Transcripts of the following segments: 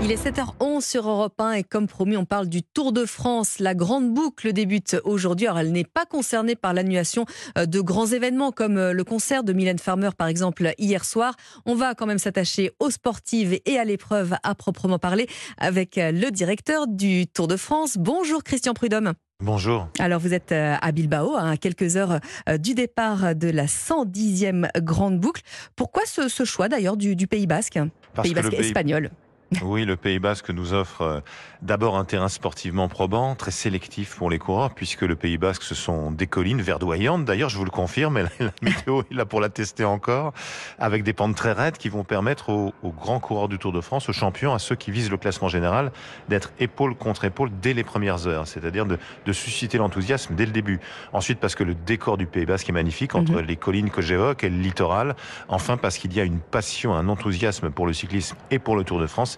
Il est 7h11 sur Europe 1 et comme promis, on parle du Tour de France. La grande boucle débute aujourd'hui. Alors, elle n'est pas concernée par l'annulation euh, de grands événements comme euh, le concert de Mylène Farmer, par exemple, hier soir. On va quand même s'attacher aux sportives et à l'épreuve à proprement parler avec euh, le directeur du Tour de France. Bonjour Christian Prudhomme. Bonjour. Alors vous êtes à Bilbao, à quelques heures du départ de la 110e grande boucle. Pourquoi ce, choix d'ailleurs du, Pays Basque? Pays Basque espagnol oui, le Pays Basque nous offre euh, d'abord un terrain sportivement probant, très sélectif pour les coureurs, puisque le Pays Basque, ce sont des collines verdoyantes. D'ailleurs, je vous le confirme, la, la météo est là pour la tester encore, avec des pentes très raides qui vont permettre aux, grands coureurs du Tour de France, aux champions, à ceux qui visent le classement général, d'être épaule contre épaule dès les premières heures, c'est-à-dire de, susciter l'enthousiasme dès le début. Ensuite, parce que le décor du Pays Basque est magnifique, entre mhm. les collines que j'évoque et le littoral. Enfin, parce qu'il y a une passion, un enthousiasme pour le cyclisme et pour le Tour de France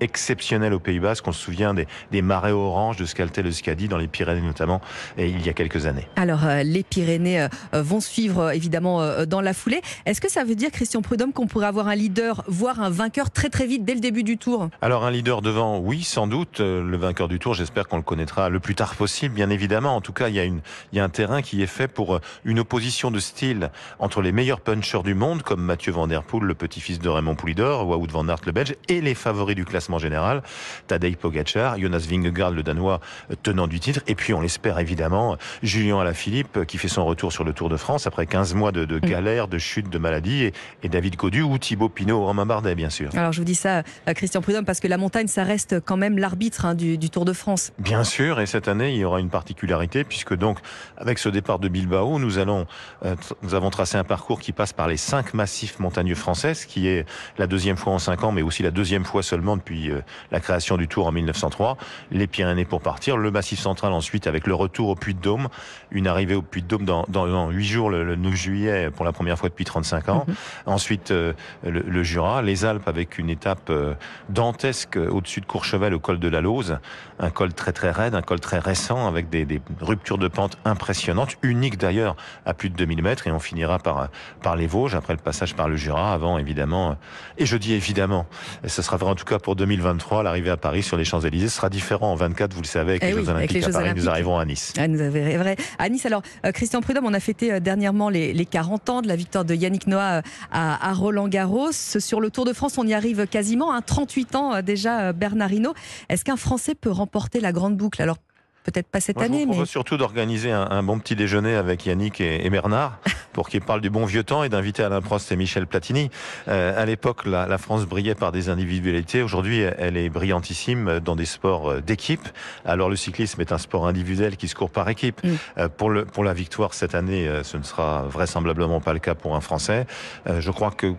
exceptionnel au Pays Basque. On se souvient des, des marais oranges de Scaltel le Scadi dans les Pyrénées notamment, et il y a quelques années. Alors euh, les Pyrénées euh, vont suivre euh, évidemment dans la foulée. Est-ce que ça veut dire, Christian Prudhomme, qu'on pourrait avoir un leader, voire un vainqueur très très vite dès le début du tour? Alors un leader devant, oui, sans doute. Le vainqueur du tour, j'espère qu'on le connaîtra le plus tard possible, bien évidemment. En tout cas, il y a, une, il y a un terrain qui est fait pour une opposition de style entre les meilleurs punchers du monde, comme Mathieu Van Der Poel, le petit-fils de Raymond Poulidor, Wout Van Aert, le Belge, et les favoris du classement général, Tadej Pogacar, Jonas Vingegaard, le Danois, tenant du titre, et puis on l'espère évidemment, Julien Alaphilippe, qui fait son retour sur le Tour de France après 15 mois de, de mm. galère, de chute, de maladie, et, David Codu ou Thibaut Pinot, Romain Bardet, bien sûr. Alors je vous dis ça, euh, Christian Prudhomme, parce que la montagne, ça reste quand même l'arbitre hein, du, Tour de France. Bien sûr, et cette année, il y aura une particularité, puisque donc, avec ce départ de Bilbao, nous allons, euh, nous avons tracé un parcours qui passe par les cinq massifs montagneux français, ce qui est la deuxième fois en cinq ans, mais aussi la deuxième fois seulement depuis euh, la création du Tour en 1903. Les Pyrénées pour partir, le Massif central ensuite avec le retour au Puy-de-Dôme, une arrivée au Puy-de-Dôme dans, dans, 8 jours le, 9 juillet pour la première fois depuis 35 ans. Mhm. Ensuite euh, le, Jura, les Alpes avec une étape euh, dantesque au-dessus de Courchevel au col de la Lose, un col très très raide, un col très récent avec des, des ruptures de pente impressionnantes, uniques d'ailleurs à plus de 2000 mètres et on finira par par les Vosges après le passage par le Jura avant évidemment et je dis évidemment, et ce sera vrai en tout cas pour 2023, l'arrivée à Paris sur les Champs-Élysées sera différent en 24, vous le savez, avec eh les Jeux Olympiques à Paris. Nous arrivons à Nice. Ah, nous vrai. À Nice, alors, euh, Christian Prudhomme, on a fêté euh, dernièrement les, 40 ans de la victoire de Yannick Noah euh, à, Roland Garros. Sur le Tour de France, on y arrive quasiment. Hein, 38 ans déjà, Bernardino. Est-ce qu'un Français peut remporter la grande boucle? Alors, peut-être pas cette année. Je mais... surtout d'organiser un, bon petit déjeuner avec Yannick et, Bernard pour qu'ils parlent du bon vieux temps et d'inviter Alain Prost et Michel Platini. Euh, à l'époque, la, France brillait par des individualités. Aujourd'hui, elle est brillantissime dans des sports euh, d'équipe. Alors le cyclisme est un sport individuel qui se court par équipe. Mm. Euh, pour, le, pour la victoire cette année, ce ne sera vraisemblablement pas le cas pour un Français. je crois que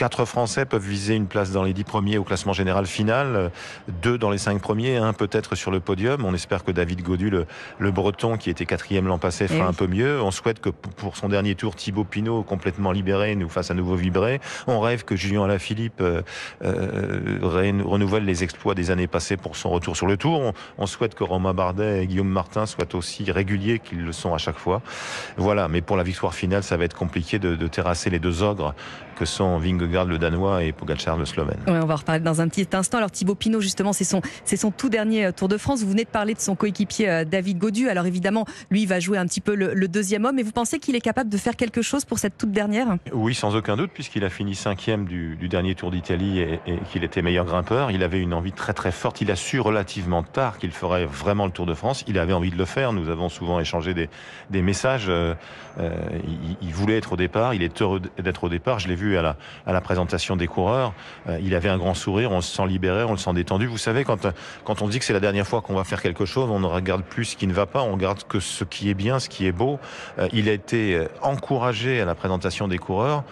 Quatre Français peuvent viser une place dans les dix premiers au classement général final, deux dans les cinq premiers, un peut-être sur le podium. On espère que David Godu, le, Breton, qui était quatrième l'an passé, fera eh un peu mieux. On souhaite que pour son dernier tour, Thibaut Pinot, complètement libéré, nous fasse à nouveau vibrer. On rêve que Julien Alaphilippe euh, euh, renouvelle les exploits des années passées pour son retour sur le tour. On, souhaite que Romain Bardet et Guillaume Martin soient aussi réguliers qu'ils le sont à chaque fois. Voilà, mais pour la victoire finale, ça va être compliqué de, de terrasser les deux ogres que sont Vingegaard le Danois et Pogacar le Slovène. on va en reparler dans un petit instant. Alors Thibaut Pinot, justement, c'est son, c'est son tout dernier euh, Tour de France. Vous venez de parler de son coéquipier euh, David Godu. Alors évidemment, lui, il va jouer un petit peu le, deuxième homme. Et vous pensez qu'il est capable de faire quelque chose pour cette toute dernière? Oui, sans aucun doute, puisqu'il a fini cinquième du, du dernier Tour d'Italie et, qu'il était meilleur grimpeur. Il avait une envie très très forte. Il a su relativement tard qu'il ferait vraiment le Tour de France. Il avait envie de le faire. Nous avons souvent échangé des, des messages. Euh, il, il, voulait être au départ. Il est heureux d'être au départ. Je l'ai vu à la, à la présentation des coureurs. Euh, il avait un grand sourire, on se sent libéré, on le sent détendu. Vous savez, quand, quand on dit que c'est la dernière fois qu'on va faire quelque chose, on ne regarde plus ce qui ne va pas, on regarde que ce qui est bien, ce qui est beau. Euh, il a été euh, encouragé à la présentation des coureurs.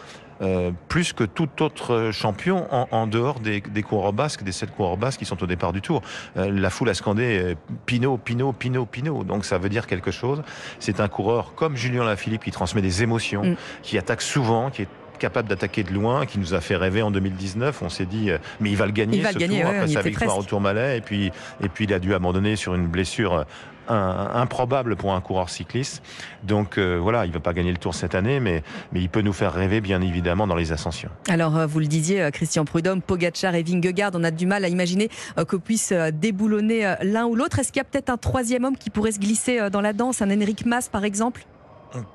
plus que tout autre champion en, dehors des, coureurs basques, des sept coureurs basques qui sont au départ du tour. la foule a scandé Pinot, Pinot, Pinot, Pinot. Donc ça veut dire quelque chose. C'est un coureur comme Julien Lafilippe qui transmet des émotions, mm. qui attaque souvent, qui est capable d'attaquer de loin, qui nous a fait rêver en 2019. On s'est dit, euh, mais il va le gagner. Il va ce gagner, tour, après sa victoire au Tour Malais. Et puis, et puis il a dû abandonner sur une blessure improbable pour un coureur cycliste. Donc voilà, il ne va pas gagner le Tour cette année, mais, mais il peut nous faire rêver bien évidemment dans les ascensions. Alors vous le disiez, Christian Prudhomme, Pogacar et Vingegaard, on a du mal à imaginer qu'on puisse déboulonner l'un ou l'autre. Est-ce qu'il y a peut-être un troisième homme qui pourrait se glisser dans la danse, un Henrik Mas par exemple?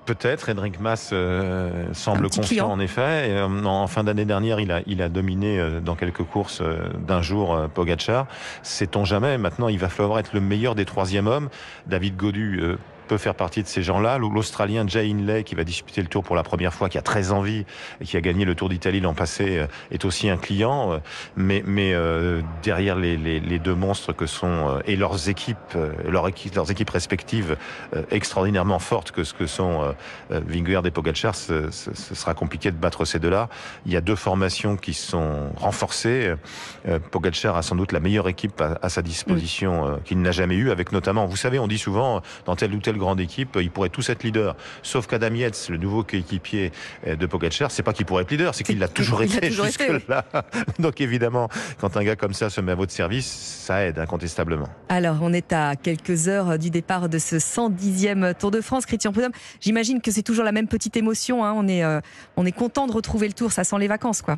Peut-être, Henrik Mas euh, semble confiant en effet. Euh, en fin d'année dernière, il a, il a dominé euh, dans quelques courses d'un jour Pogacar. Sait-on jamais Maintenant, il va falloir être le meilleur des troisième hommes. David Godu peut faire partie de ces gens-là. L'Australien Jay Inley, qui va disputer le Tour pour la première fois, qui a très envie et qui a gagné le Tour d'Italie l'an passé, euh, est aussi un client. Euh, mais, mais euh, derrière les, les, les, deux monstres que sont et leurs équipes, leurs équipes, leurs équipes respectives extraordinairement fortes que ce que sont Vingegaard et Pogacar, ce, ce, sera compliqué de battre ces deux-là. Il y a deux formations qui sont renforcées. Pogacar a sans doute la meilleure équipe à, à sa disposition qu'il n'a jamais eue, avec notamment, vous savez, on dit souvent dans tel ou tel grande équipe, ils pourraient tous être leaders. Sauf qu'Adam Yates, le nouveau coéquipier euh, de Pogacar, c'est pas qu'il pourrait être leader, c'est qu'il l'a toujours été jusque-là. Donc évidemment, quand un gars comme ça se met à votre service, ça aide incontestablement. Alors, on est à quelques heures du départ de ce 110e Tour de France. Christian Prudhomme, j'imagine que c'est toujours la même petite émotion. Hein. On, est, euh, on est content de retrouver le Tour, ça sent les vacances, quoi.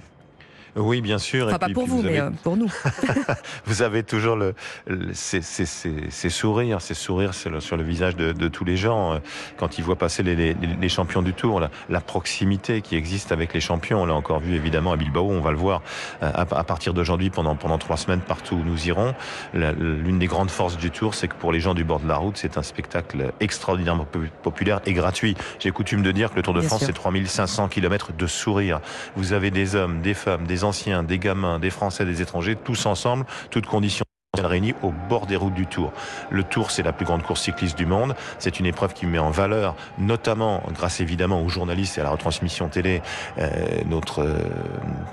Oui, bien sûr. Enfin, pas pour vous, mais euh, pour nous. vous avez toujours le, ces, ces, ces, sourires, ces sourires sur le visage de, de, tous les gens euh, quand ils voient passer les, les, les champions du Tour, la, la, proximité qui existe avec les champions. On l'a encore vu évidemment à Bilbao. On va le voir euh, à, à partir d'aujourd'hui pendant pendant trois semaines partout où nous irons. L'une des grandes forces du Tour, c'est que pour les gens du bord de la route, c'est un spectacle extraordinairement populaire et gratuit. J'ai coutume de dire que le Tour de France, c'est 3500 km de sourires. Vous avez des hommes, des femmes, des anciens, des gamins, des Français, des étrangers, tous ensemble, toutes conditions réunis au bord des routes du Tour. Le Tour, c'est la plus grande course cycliste du monde. C'est une épreuve qui met en valeur, notamment grâce évidemment aux journalistes et à la retransmission télé, euh, notre, euh,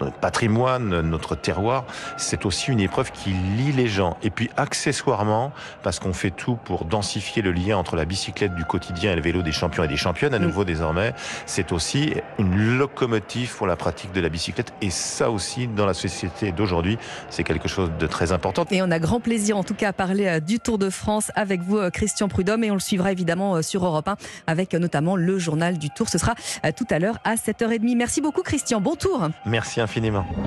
notre, patrimoine, notre terroir. C'est aussi une épreuve qui lie les gens. Et puis accessoirement, parce qu'on fait tout pour densifier le lien entre la bicyclette du quotidien et le vélo des champions et des championnes, à nouveau désormais, c'est aussi une locomotive pour la pratique de la bicyclette. Et ça aussi, dans la société d'aujourd'hui, c'est quelque chose de très important. Et on a grand plaisir en tout cas à parler euh, du Tour de France avec vous euh, Christian Prudhomme et on le suivra évidemment euh, sur Europe 1 avec notamment le journal du Tour. Ce sera tout à l'heure à 7h30. Merci beaucoup Christian, bon tour. Merci infiniment.